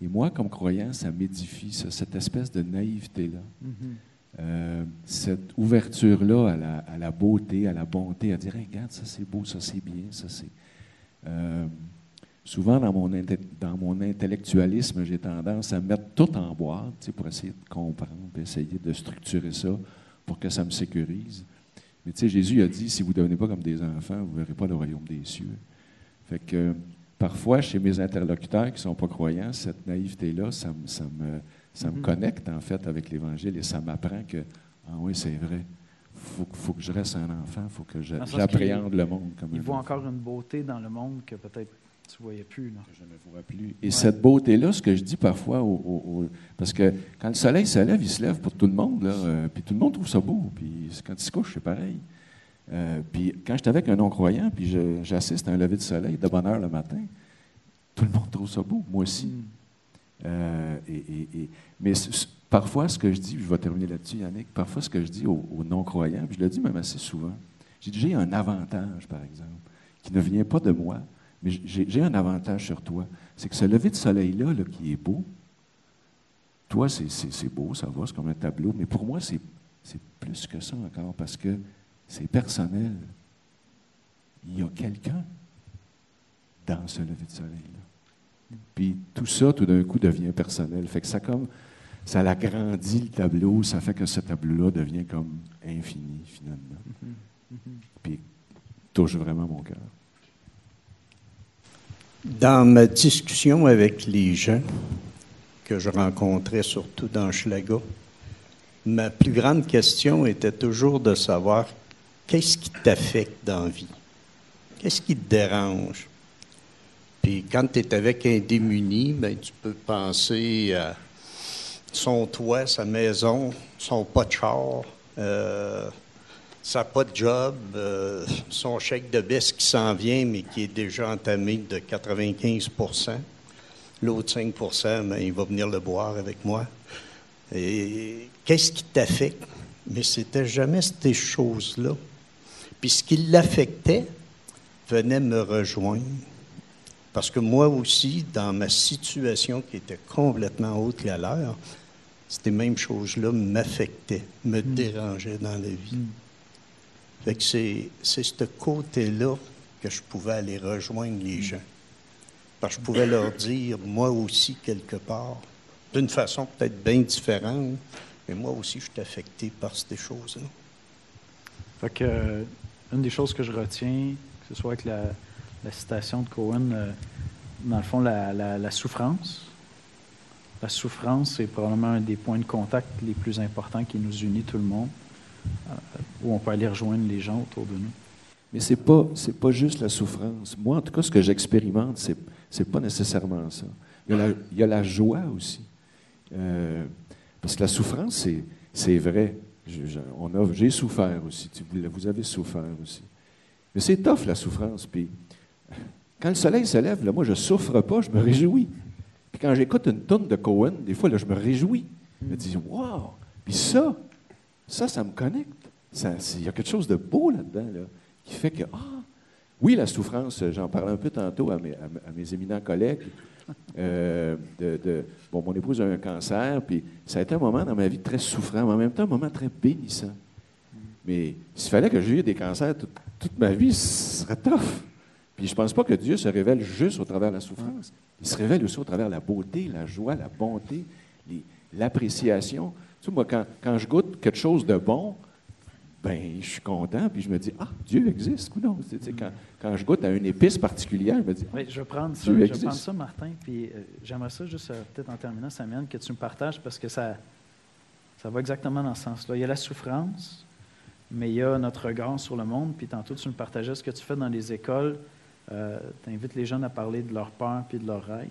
Et moi, comme croyant, ça m'édifie, cette espèce de naïveté-là. Mm-hmm. Euh, cette ouverture-là à la, beauté, à la bonté, à dire regarde, ça c'est beau, ça c'est bien, ça c'est. Euh, souvent, dans mon, dans mon intellectualisme, j'ai tendance à mettre tout en boîte pour essayer de comprendre, essayer de structurer ça pour que ça me sécurise. Mais tu sais, Jésus a dit si vous ne devenez pas comme des enfants, vous ne verrez pas le royaume des cieux. Fait que parfois, chez mes interlocuteurs qui ne sont pas croyants, cette naïveté-là, ça, ça me ça me mhm. connecte, en fait, avec l'Évangile et ça m'apprend que, ah oui, c'est vrai. Il faut, que je reste un enfant, il faut que j'appréhende le monde comme Il voit encore une beauté dans le monde que peut-être tu ne voyais plus. Que je ne vois plus. Et cette beauté-là, ce que je dis parfois, parce que quand le soleil se lève, il se lève pour tout le monde, là, euh, puis tout le monde trouve ça beau. Puis quand il se couche, c'est pareil. Euh, puis quand je suis avec un non-croyant, puis j'assiste à un lever de soleil de bonne heure le matin, tout le monde trouve ça beau, moi aussi. Mm. Euh, mais parfois, ce que je dis, je vais terminer là-dessus, Yannick, parfois, ce que je dis aux, non-croyants, je le dis même assez souvent, j'ai un avantage, par exemple, qui ne vient pas de moi, mais j'ai un avantage sur toi. C'est que ce lever de soleil-là, là, qui est beau, toi, c'est beau, ça va, c'est comme un tableau, mais pour moi, c'est plus que ça encore, parce que c'est personnel. Il y a quelqu'un dans ce lever de soleil-là. Puis tout ça, tout d'un coup, devient personnel. Fait que ça comme ça agrandit le tableau, ça fait que ce tableau-là devient comme infini, finalement. Mm-hmm. Mm-hmm. Puis touche vraiment mon cœur. Dans ma discussion avec les gens que je rencontrais, surtout dans Schlaga, ma plus grande question était toujours de savoir qu'est-ce qui t'affecte dans vie? Qu'est-ce qui te dérange? Puis quand tu es avec un démuni, ben, tu peux penser à son toit, sa maison, son pas de char, euh, sa pas de job, euh, son chèque de baisse qui s'en vient, mais qui est déjà entamé de 95% L'autre 5% ben, il va venir le boire avec moi. Et qu'est-ce qui t'affecte? Mais c'était jamais ces choses-là. Puis ce qui l'affectait venait me rejoindre parce que moi aussi, dans ma situation qui était complètement autre que la leur, ces mêmes choses-là m'affectaient, me hmm. dérangeaient dans la vie. Hmm. Fait que c'est, c'est ce côté-là que je pouvais aller rejoindre les hmm. gens. Parce que je pouvais leur dire, moi aussi, quelque part, d'une façon peut-être bien différente, mais moi aussi, je suis affecté par ces choses-là. Fait que, euh, une des choses que je retiens, que ce soit avec la, la citation de Cohen, euh, dans le fond, la, souffrance. La souffrance, c'est probablement un des points de contact les plus importants qui nous unit tout le monde, euh, où on peut aller rejoindre les gens autour de nous. Mais ce n'est pas, pas juste la souffrance. Moi, en tout cas, ce que j'expérimente, ce n'est pas nécessairement ça. Il y a la, joie aussi. Euh, parce que la souffrance, c'est vrai. J'ai souffert aussi. Vous avez souffert aussi. Mais c'est tough, la souffrance. Puis quand le soleil se lève, moi, je ne souffre pas, je me réjouis. Puis quand j'écoute une tonne de Cohen, des fois, là, je me réjouis. Je me dis, wow! Puis ça, ça, ça me connecte. il y a quelque chose de beau là-dedans, là, qui fait que, ah, oui, la souffrance, j'en parlais un peu tantôt à mes, éminents collègues. euh, bon, mon épouse a eu un cancer, puis ça a été un moment dans ma vie très souffrant, mais en même temps un moment très bénissant. Mais s'il fallait que j'ai eu des cancers toute, toute ma vie, ce serait tough. Puis je pense pas que Dieu se révèle juste au travers de la souffrance. Il se révèle aussi au travers de la beauté, la joie, la bonté, l'appréciation. Tu sais, moi, quand, quand je goûte quelque chose de bon, ben, je suis content, puis je me dis, ah, Dieu existe ou non? Tu sais, quand, quand je goûte à une épice particulière, je me dis, ah, Oui, je vais prendre ça, Dieu je existe. prendre ça, Martin, puis euh, j'aimerais ça juste, euh, peut-être en terminant, Samuel, que tu me partages parce que ça, ça va exactement dans ce sens-là. Il y a la souffrance, mais il y a notre regard sur le monde, puis tantôt tu me partageais ce que tu fais dans les écoles. Tu invites les jeunes à parler de leur peur puis de leurs rêves.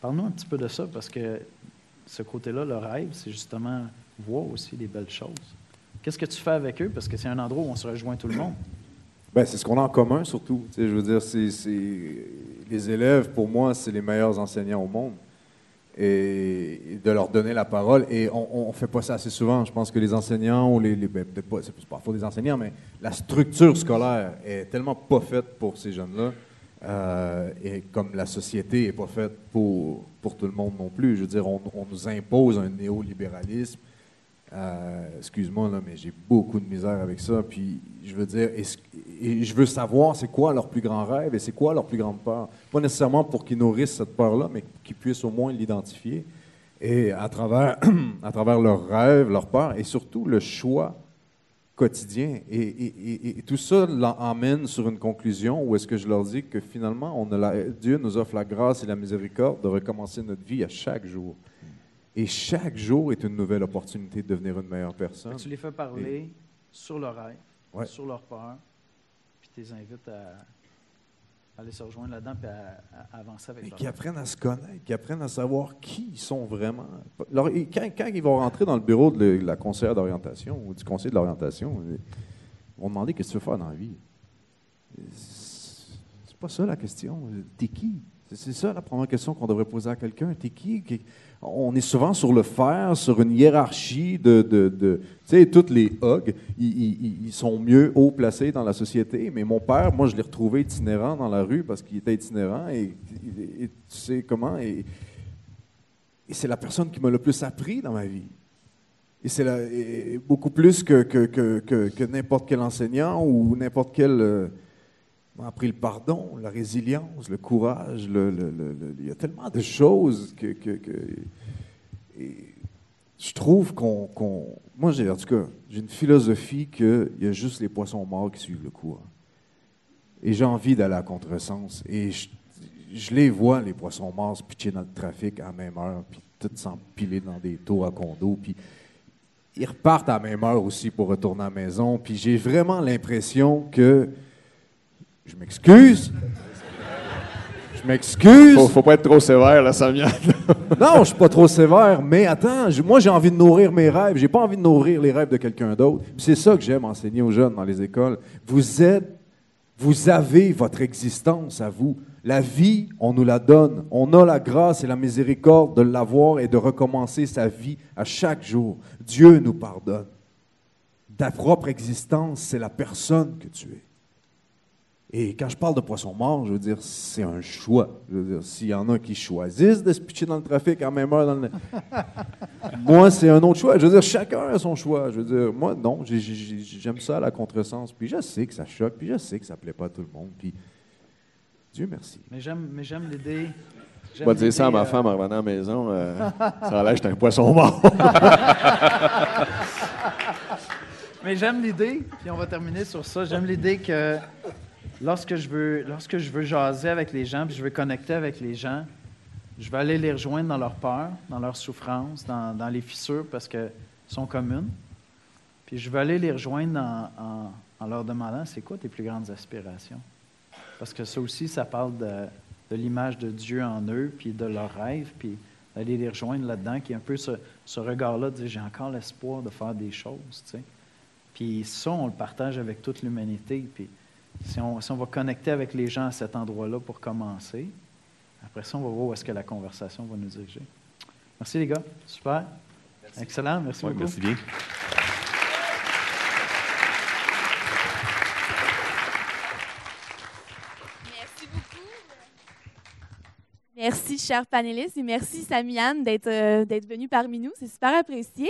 Parle-nous un petit peu de ça parce que ce côté-là, le rêve, c'est justement voir aussi les belles choses. Qu'est-ce que tu fais avec eux? Parce que c'est un endroit où on se rejoint tout le monde. Ben, c'est ce qu'on a en commun, surtout. Je veux dire, c'est- les élèves, pour moi, c'est les meilleurs enseignants au monde. Et, de leur donner la parole. Et on ne fait pas ça assez souvent. Je pense que les enseignants, ou les, les- ben, pas, c'est parfois des enseignants, mais la structure scolaire est tellement pas faite pour ces jeunes-là. euh, et comme la société n'est pas faite pour, pour tout le monde non plus. Je veux dire, on nous impose un néolibéralisme euh, Excuse-moi, mais j'ai beaucoup de misère avec ça. Puis, je veux dire, et je veux savoir c'est quoi leur plus grand rêve et c'est quoi leur plus grande peur. Pas nécessairement pour qu'ils nourrissent cette peur-là, mais qu'ils puissent au moins l'identifier. Et à travers, à travers leurs rêves, leurs peurs et surtout le choix quotidien. Et, tout ça l'emmène sur une conclusion où est-ce que je leur dis que finalement, Dieu nous offre la grâce et la miséricorde de recommencer notre vie à chaque jour. Et chaque jour est une nouvelle opportunité de devenir une meilleure personne. tu les fais parler sur leur rêve, Ouais. sur leur peur, puis tu les invites à, à aller se rejoindre là-dedans et à, à avancer avec Et leur qui rêve. apprennent à se connaître, qui apprennent à savoir qui ils sont vraiment. Alors, quand, quand ils vont rentrer dans le bureau de la conseillère d'orientation ou du conseiller de l'orientation, ils vont demander qu'est-ce que tu veux faire dans la vie. C'est pas ça la question. T'es qui? C'est- ça la première question qu'on devrait poser à quelqu'un. T'es qui? On est souvent sur le faire, sur une hiérarchie de. tu sais, tous les hogs, ils, sont mieux haut placés dans la société. Mais mon père, moi, je l'ai retrouvé itinérant dans la rue parce qu'il était itinérant. Et, tu sais comment? Et, c'est la personne qui m'a le plus appris dans ma vie. Et c'est beaucoup plus que, que, que, que- que n'importe quel enseignant ou n'importe quel. euh, m'a appris le pardon, la résilience, le courage. il y a tellement de choses que. je trouve qu'on. moi, j'ai, en tout cas, j'ai une philosophie qu'il y a juste les poissons morts qui suivent le courant. Et j'ai envie d'aller à contresens. Et je, les vois, les poissons morts, se pitcher dans le trafic à la même heure, puis tout s'empiler dans des tours à condo, puis ils repartent à la même heure aussi pour retourner à la maison. Puis j'ai vraiment l'impression que. Je m'excuse. Je m'excuse. Faut, faut pas être trop sévère, là, Samuel. Non, je suis pas trop sévère, mais attends, moi j'ai envie de nourrir mes rêves. J'ai pas envie de nourrir les rêves de quelqu'un d'autre. C'est ça que j'aime enseigner aux jeunes dans les écoles. Vous êtes, vous avez votre existence à vous. La vie, on nous la donne. On a la grâce et la miséricorde de l'avoir et de recommencer sa vie à chaque jour. Dieu nous pardonne. Ta propre existence, c'est la personne que tu es. Et quand je parle de poisson mort, je veux dire, c'est un choix. Je veux dire, s'il y en a qui choisissent de se pitcher dans le trafic à même heure, dans le... moi, c'est un autre choix. Je veux dire, chacun a son choix. Je veux dire, moi, non, j'ai- j'ai- j'aime ça à la contresens. Puis je sais que ça choque, puis je sais que ça plaît pas à tout le monde. Puis Dieu merci. Mais j'aime, mais j'aime l'idée. Je vais dire ça à ma femme en revenant à la maison. euh, ça a l'air un poisson mort. Mais j'aime l'idée, puis on va terminer sur ça. J'aime l'idée que lorsque je veux, lorsque je veux jaser avec les gens, puis je veux connecter avec les gens, je vais aller les rejoindre dans leur peur, dans leur souffrance, dans, les fissures parce qu'elles sont communes. Puis je vais aller les rejoindre en, leur demandant c'est quoi tes plus grandes aspirations? Parce que ça aussi, ça parle de, l'image de Dieu en eux, puis de leurs rêves, puis d'aller les rejoindre là-dedans, qui est un peu ce, ce regard-là de dire j'ai encore l'espoir de faire des choses. tu sais. Puis ça, on le partage avec toute l'humanité. Puis si on, va connecter avec les gens à cet endroit-là pour commencer, après ça, on va voir où est-ce que la conversation va nous diriger. Merci les gars. Super. Excellent. Merci beaucoup. Merci bien. Merci, chers panélistes, et merci, Samiane, d'être euh, venu parmi nous. C'est super apprécié.